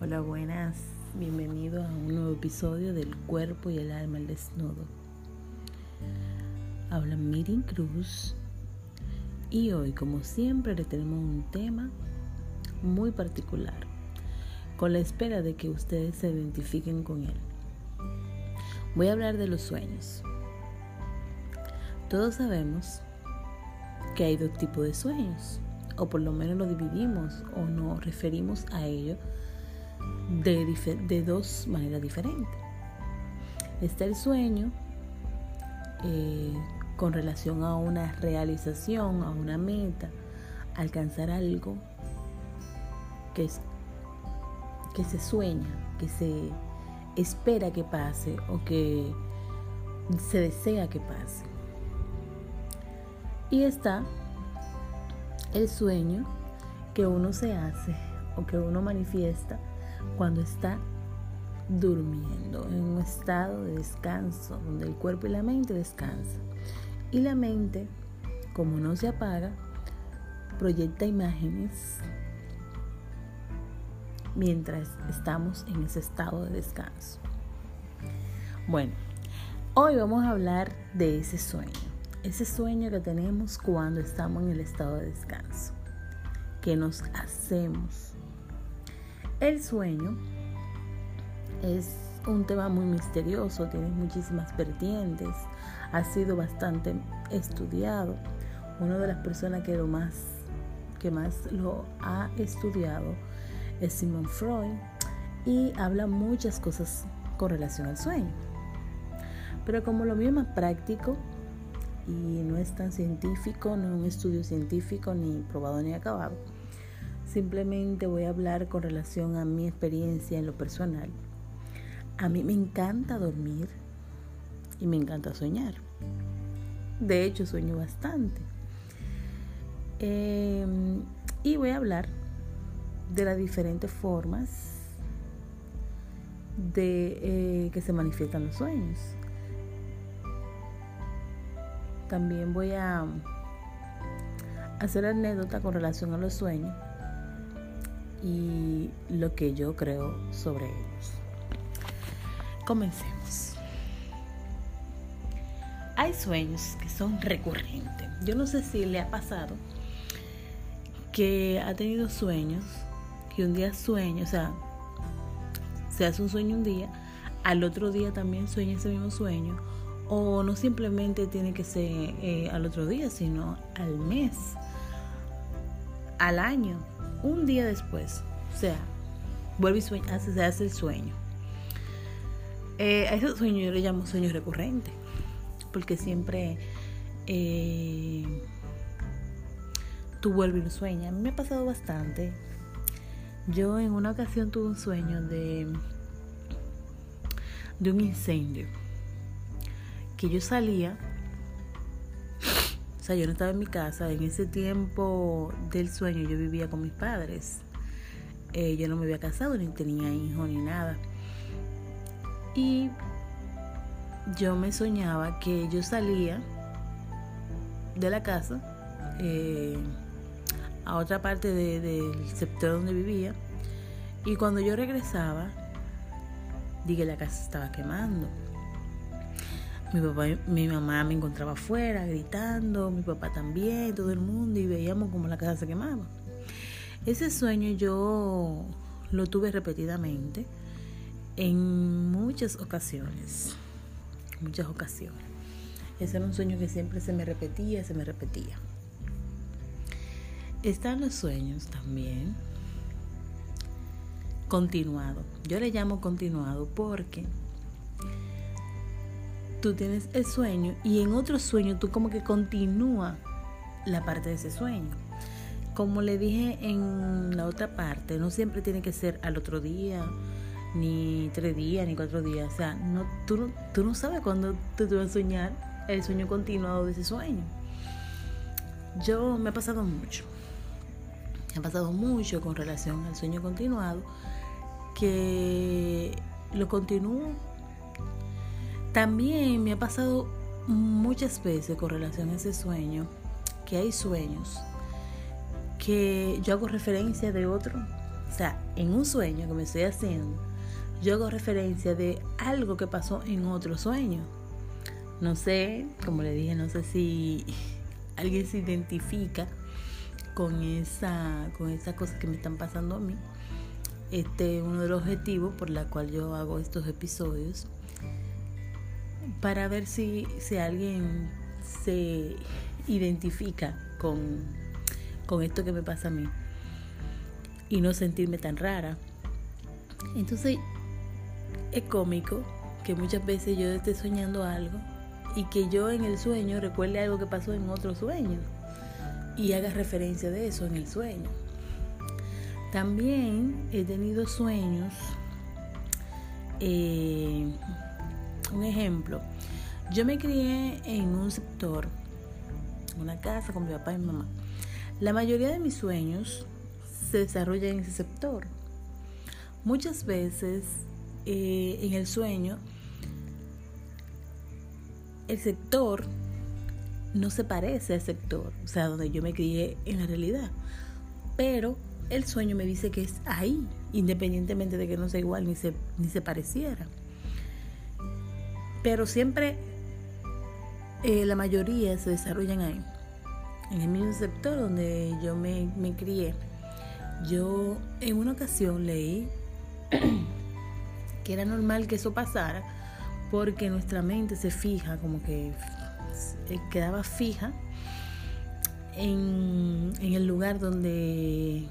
Hola, buenas. Bienvenido a un nuevo episodio del Cuerpo y el Alma al Desnudo. Habla Miriam Cruz y hoy, como siempre, le tenemos un tema muy particular, con la espera de que ustedes se identifiquen con él. Voy a hablar de los sueños. Todos sabemos que hay dos tipos de sueños, o por lo menos lo dividimos o nos referimos a ello de, dos maneras diferentes. Está el sueño eh, con relación a una realización, a una meta, alcanzar algo que, es, que se sueña, que se espera que pase o que se desea que pase. Y está el sueño que uno se hace o que uno manifiesta cuando está durmiendo, en un estado de descanso, donde el cuerpo y la mente descansan. Y la mente, como no se apaga, proyecta imágenes mientras estamos en ese estado de descanso. Bueno, hoy vamos a hablar de ese sueño, ese sueño que tenemos cuando estamos en el estado de descanso, que nos hacemos. El sueño es un tema muy misterioso, tiene muchísimas vertientes, ha sido bastante estudiado. Una de las personas que, lo más, que más lo ha estudiado es Simon Freud y habla muchas cosas con relación al sueño. Pero como lo es más práctico y no es tan científico, no es un estudio científico ni probado ni acabado, simplemente voy a hablar con relación a mi experiencia en lo personal. A mí me encanta dormir, y me encanta soñar. De hecho, sueño bastante. Em, y voy a hablar de las diferentes formas de eh, que se manifiestan los sueños. También voy a hacer anécdota con relación a los sueños y lo que yo creo sobre ellos. Comencemos. Hay sueños que son recurrentes. Yo no sé si le ha pasado que ha tenido sueños, que un día sueña, o sea, se hace un sueño un día, al otro día también sueña ese mismo sueño, o no simplemente tiene que ser eh, al otro día, sino al mes, al año, un día después. O sea, vuelve y sueña, se hace el sueño. Eh, a esos sueños yo le llamo sueños recurrentes porque siempre eh, tú vuelves y sueñas. A mí me ha pasado bastante. Yo en una ocasión tuve un sueño de, de un incendio. Que yo salía, o sea, yo no estaba en mi casa. En ese tiempo del sueño yo vivía con mis padres. Eh, yo no me había casado, ni tenía hijos, ni nada. Y yo me soñaba que yo salía de la casa eh, a otra parte del sector donde vivía y cuando yo regresaba dije la casa estaba quemando mi papá mi mamá me encontraba afuera gritando mi papá también todo el mundo y veíamos como la casa se quemaba ese sueño yo lo tuve repetidamente en muchas ocasiones muchas ocasiones. Ese era un sueño que siempre se me repetía, se me repetía. Están los sueños también continuado. Yo le llamo continuado porque tú tienes el sueño y en otro sueño tú como que continúa la parte de ese sueño. Como le dije en la otra parte, no siempre tiene que ser al otro día ni tres días, ni cuatro días. O sea, no, tú, no, tú no sabes cuándo tú te vas a soñar el sueño continuado de ese sueño. Yo me ha pasado mucho. Me ha pasado mucho con relación al sueño continuado que lo continúo. También me ha pasado muchas veces con relación a ese sueño que hay sueños que yo hago referencia de otro. O sea, en un sueño que me estoy haciendo, yo hago referencia de algo que pasó en otro sueño. No sé, como le dije, no sé si alguien se identifica con esa, con esa cosa que me están pasando a mí. Este es uno de los objetivos por la cual yo hago estos episodios. Para ver si, si alguien se identifica con, con esto que me pasa a mí. Y no sentirme tan rara. Entonces, es cómico que muchas veces yo esté soñando algo y que yo en el sueño recuerde algo que pasó en otro sueño y haga referencia de eso en el sueño. También he tenido sueños, eh, un ejemplo, yo me crié en un sector, una casa con mi papá y mi mamá. La mayoría de mis sueños se desarrollan en ese sector. Muchas veces eh, en el sueño el sector no se parece al sector, o sea, donde yo me crié en la realidad. Pero el sueño me dice que es ahí, independientemente de que no sea igual ni se, ni se pareciera. Pero siempre eh, la mayoría se desarrollan ahí, en el mismo sector donde yo me, me crié. Yo en una ocasión leí que era normal que eso pasara porque nuestra mente se fija, como que quedaba fija en, el lugar donde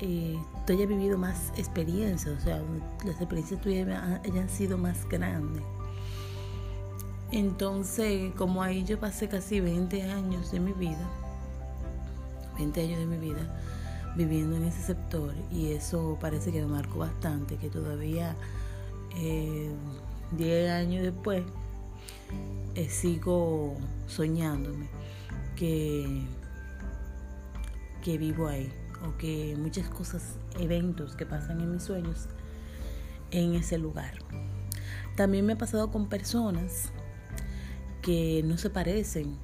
eh, tú hayas vivido más experiencias, o sea, las experiencias tuyas hayan sido más grandes. Entonces, como ahí yo pasé casi 20 años de mi vida, 20 años de mi vida viviendo en ese sector y eso parece que me marcó bastante, que todavía 10 eh, años después eh, sigo soñándome que, que vivo ahí o que muchas cosas, eventos que pasan en mis sueños en ese lugar. También me ha pasado con personas que no se parecen,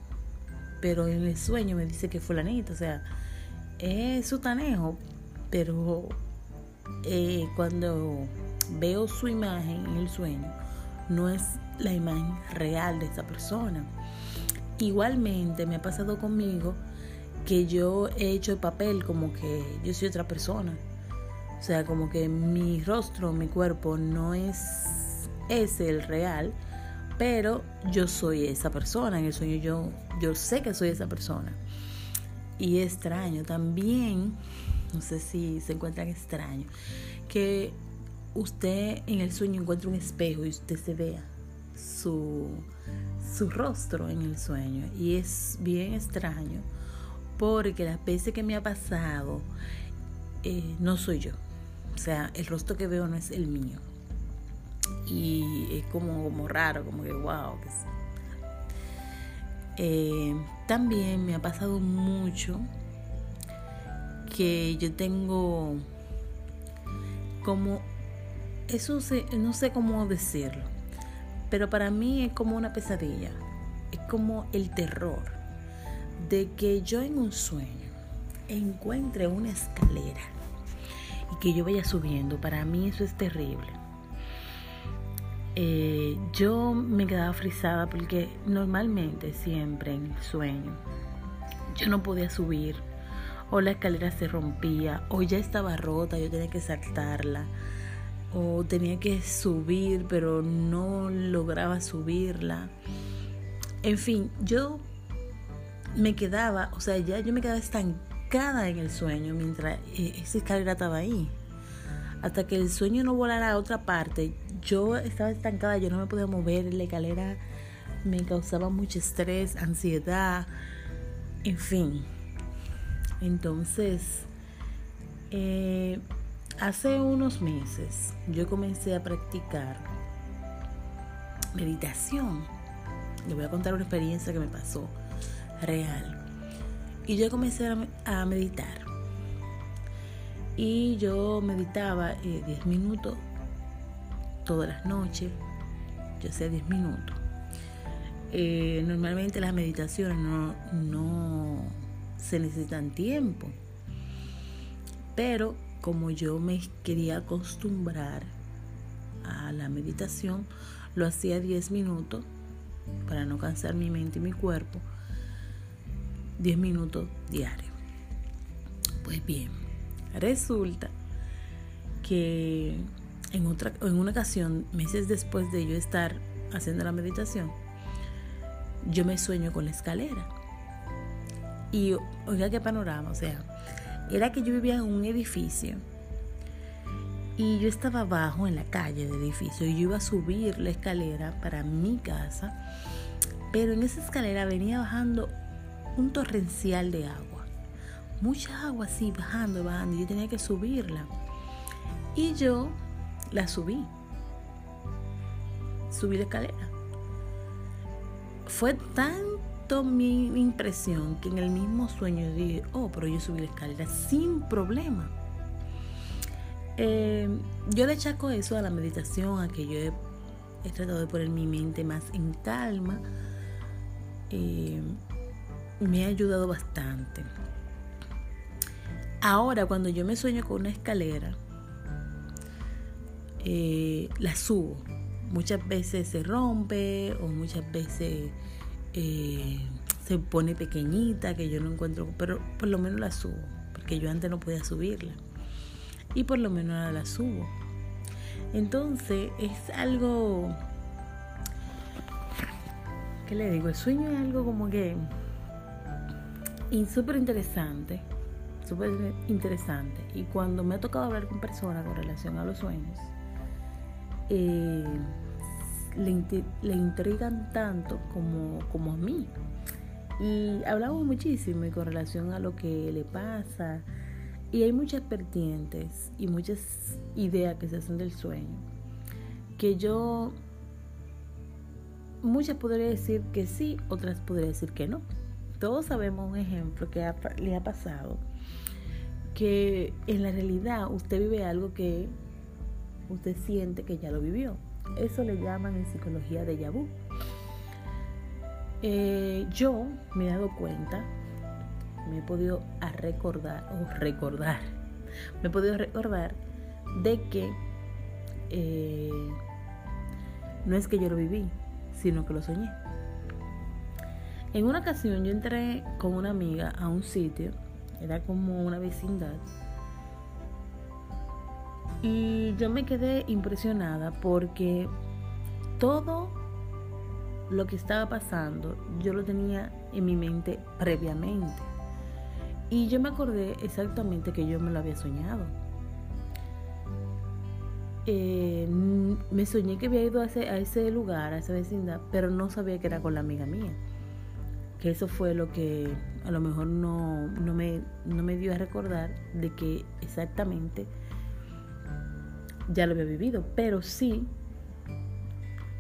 pero en el sueño me dice que fulanito, o sea, es su tanejo, pero eh, cuando veo su imagen en el sueño, no es la imagen real de esa persona. Igualmente me ha pasado conmigo que yo he hecho el papel como que yo soy otra persona. O sea, como que mi rostro, mi cuerpo no es ese el real, pero yo soy esa persona. En el sueño yo, yo sé que soy esa persona. Y extraño también, no sé si se encuentran extraño, que usted en el sueño encuentre un espejo y usted se vea su, su rostro en el sueño. Y es bien extraño porque las veces que me ha pasado eh, no soy yo. O sea, el rostro que veo no es el mío. Y es como, como raro, como que wow. Eh, también me ha pasado mucho que yo tengo como eso no sé cómo decirlo, pero para mí es como una pesadilla, es como el terror de que yo en un sueño encuentre una escalera y que yo vaya subiendo. Para mí eso es terrible. Eh, yo me quedaba frisada porque normalmente siempre en el sueño yo no podía subir o la escalera se rompía o ya estaba rota, yo tenía que saltarla o tenía que subir pero no lograba subirla. En fin, yo me quedaba, o sea, ya yo me quedaba estancada en el sueño mientras eh, esa escalera estaba ahí. Hasta que el sueño no volara a otra parte, yo estaba estancada, yo no me podía mover, la escalera me causaba mucho estrés, ansiedad, en fin. Entonces, eh, Hace unos meses yo comencé a practicar meditación. Le voy a contar una experiencia que me pasó real. Y yo comencé a meditar. Y yo meditaba 10 eh, minutos todas las noches. Yo sé 10 minutos. Eh, normalmente las meditaciones no, no, se necesitan tiempo. Pero como yo me quería acostumbrar a la meditación, lo hacía 10 minutos para no cansar mi mente y mi cuerpo. 10 minutos diarios. Pues bien, resulta que en, otra, en una ocasión, meses después de yo estar haciendo la meditación, yo me sueño con la escalera. Y oiga qué panorama, o sea, era que yo vivía en un edificio y yo estaba abajo en la calle del edificio y yo iba a subir la escalera para mi casa, pero en esa escalera venía bajando un torrencial de agua, mucha agua así bajando, bajando, y yo tenía que subirla. Y yo la subí, subí la escalera. Fue tanto mi impresión que en el mismo sueño dije, oh, pero yo subí la escalera sin problema. Eh, yo le achaco eso a la meditación, a que yo he, tratado de poner mi mente más en calma. Eh, me ha ayudado bastante. Ahora, cuando yo me sueño con una escalera, eh, la subo. Muchas veces se rompe o muchas veces eh, se pone pequeñita que yo no encuentro, pero por lo menos la subo, porque yo antes no podía subirla. Y por lo menos ahora la subo. Entonces es algo, ¿qué le digo? El sueño es algo como que y súper interesante, súper interesante. Y cuando me ha tocado hablar con personas con relación a los sueños, eh, le, intrigan tanto como, como a mí. Y hablamos muchísimo con relación a lo que le pasa. Y hay muchas vertientes y muchas ideas que se hacen del sueño. Que yo, muchas podría decir que sí, otras podría decir que no. Todos sabemos un ejemplo que le ha pasado, que en la realidad usted vive algo que usted siente que ya lo vivió. Eso le llaman en psicología de vu. Eh, yo me he dado cuenta, me he podido recordar, o recordar, me he podido recordar de que eh, no es que yo lo viví, sino que lo soñé. En una ocasión yo entré con una amiga a un sitio, era como una vecindad, y yo me quedé impresionada porque todo lo que estaba pasando yo lo tenía en mi mente previamente. Y yo me acordé exactamente que yo me lo había soñado. Eh, me soñé que había ido a ese, a ese lugar, a esa vecindad, pero no sabía que era con la amiga mía eso fue lo que a lo mejor no, me, no me dio a recordar de que exactamente ya lo había vivido, pero sí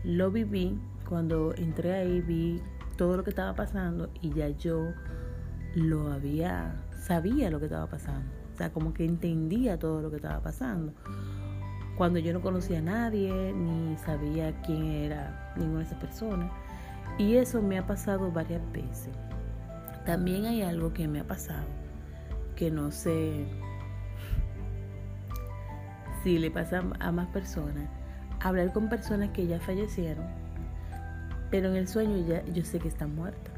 lo viví cuando entré ahí, vi todo lo que estaba pasando y ya yo lo había, sabía lo que estaba pasando, o sea, como que entendía todo lo que estaba pasando. Cuando yo no conocía a nadie, ni sabía quién era ninguna de esas personas y eso me ha pasado varias veces. También hay algo que me ha pasado, que no sé si le pasa a más personas. Hablar con personas que ya fallecieron, pero en el sueño ya yo sé que están muertas.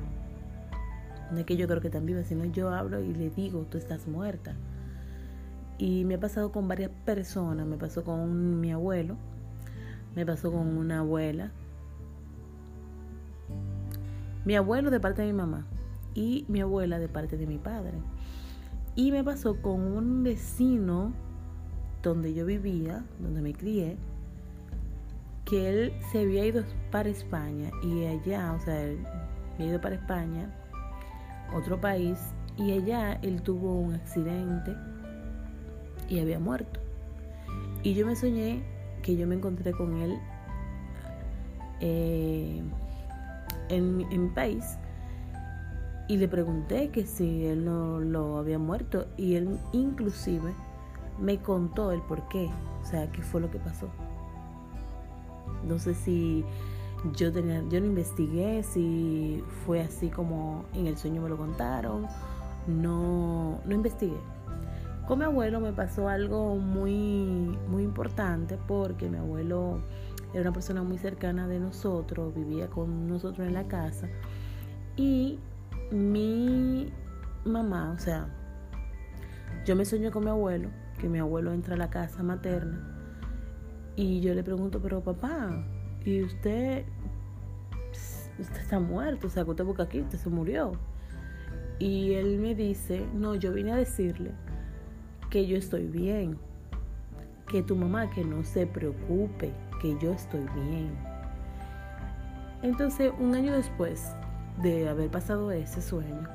No es que yo creo que están vivas, sino yo hablo y le digo, tú estás muerta. Y me ha pasado con varias personas, me pasó con mi abuelo, me pasó con una abuela, mi abuelo de parte de mi mamá y mi abuela de parte de mi padre. Y me pasó con un vecino donde yo vivía, donde me crié, que él se había ido para España y allá, o sea, él había ido para España, otro país, y allá él tuvo un accidente y había muerto. Y yo me soñé que yo me encontré con él eh, en, mi país y le pregunté que si él no lo había muerto y él inclusive me contó el por qué, o sea, qué fue lo que pasó. No sé si yo tenía, yo no investigué si fue así como en el sueño me lo contaron, no, no investigué. Con mi abuelo me pasó algo muy, muy importante porque mi abuelo era una persona muy cercana de nosotros, vivía con nosotros en la casa y mi mamá, o sea, yo me sueño con mi abuelo, que mi abuelo entra a la casa materna y yo le pregunto, pero papá, ¿y usted, usted está muerto? O sea, que usted busca aquí, usted se murió. Y él me dice, no, yo vine a decirle que yo estoy bien, que tu mamá que no se preocupe, que yo estoy bien. Entonces, un año después de haber pasado ese sueño,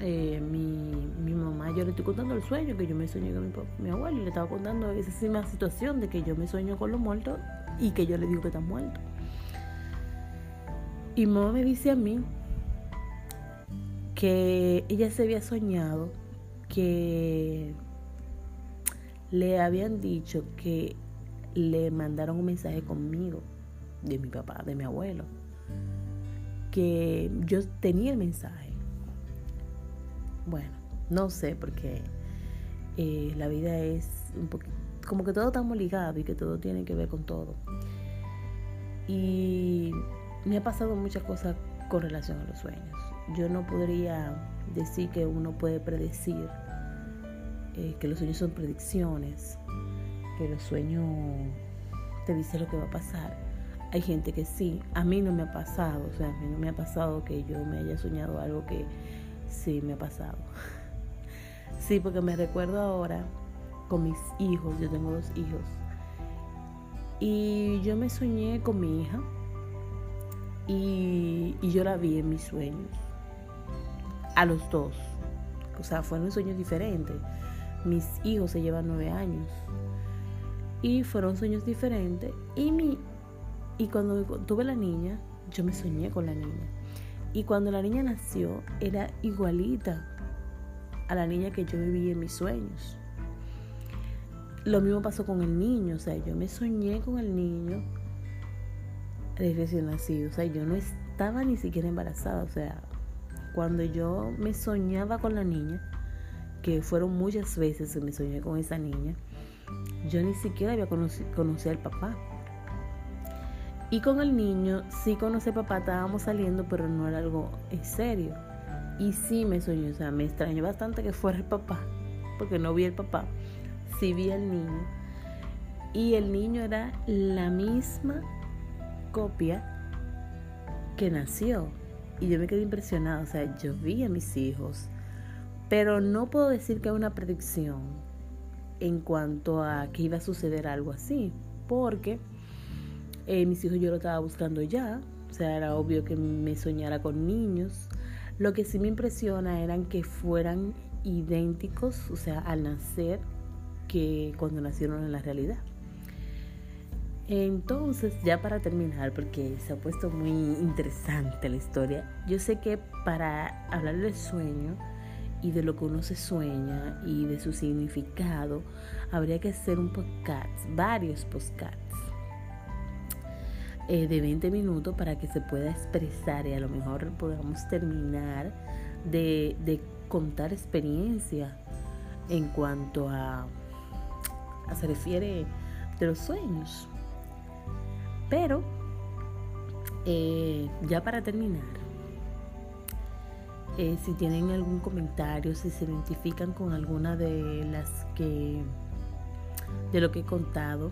eh, mi, mi, mamá, yo le estoy contando el sueño que yo me soñé con mi, mi, abuelo y le estaba contando esa misma situación de que yo me sueño con los muertos y que yo le digo que están muertos. Y mamá me dice a mí que ella se había soñado que le habían dicho que le mandaron un mensaje conmigo de mi papá, de mi abuelo, que yo tenía el mensaje. Bueno, no sé porque eh, la vida es un poquito, como que todo estamos ligado y que todo tiene que ver con todo. Y me ha pasado muchas cosas con relación a los sueños yo no podría decir que uno puede predecir, eh, que los sueños son predicciones, que los sueños te dicen lo que va a pasar. Hay gente que sí, a mí no me ha pasado, o sea, a mí no me ha pasado que yo me haya soñado algo que sí me ha pasado. Sí, porque me recuerdo ahora con mis hijos, yo tengo dos hijos, y yo me soñé con mi hija y, y yo la vi en mis sueños a los dos. O sea, fueron sueños diferentes. Mis hijos se llevan nueve años. Y fueron sueños diferentes. Y, mi, y cuando tuve la niña, yo me soñé con la niña. Y cuando la niña nació, era igualita a la niña que yo viví en mis sueños. Lo mismo pasó con el niño, o sea, yo me soñé con el niño recién nacido, o sea, yo no estaba ni siquiera embarazada, o sea, cuando yo me soñaba con la niña, que fueron muchas veces que me soñé con esa niña, yo ni siquiera había conocido, al papá. Y con el niño, sí conocí al papá, estábamos saliendo, pero no era algo en serio. Y sí me soñé, o sea, me extrañó bastante que fuera el papá, porque no vi el papá, sí vi al niño. Y el niño era la misma copia que nació. Y yo me quedé impresionada, o sea, yo vi a mis hijos, pero no puedo decir que hay una predicción en cuanto a que iba a suceder algo así, porque eh, mis hijos yo lo estaba buscando ya, o sea, era obvio que me soñara con niños. Lo que sí me impresiona eran que fueran idénticos, o sea, al nacer, que cuando nacieron en la realidad. Entonces, ya para terminar, porque se ha puesto muy interesante la historia, yo sé que para hablar del sueño y de lo que uno se sueña y de su significado, habría que hacer un podcast, varios podcasts eh, de 20 minutos para que se pueda expresar y a lo mejor podamos terminar de, de contar experiencia en cuanto a, se refiere de los sueños. Pero, eh, ya para terminar, eh, si tienen algún comentario, si se identifican con alguna de las que, de lo que he contado,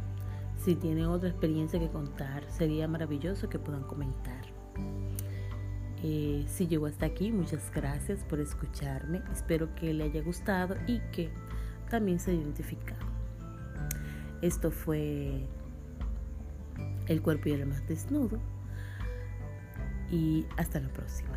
si tienen otra experiencia que contar, sería maravilloso que puedan comentar. Eh, si llegó hasta aquí, muchas gracias por escucharme. Espero que le haya gustado y que también se identificado. Esto fue el cuerpo y el más desnudo. Y hasta la próxima.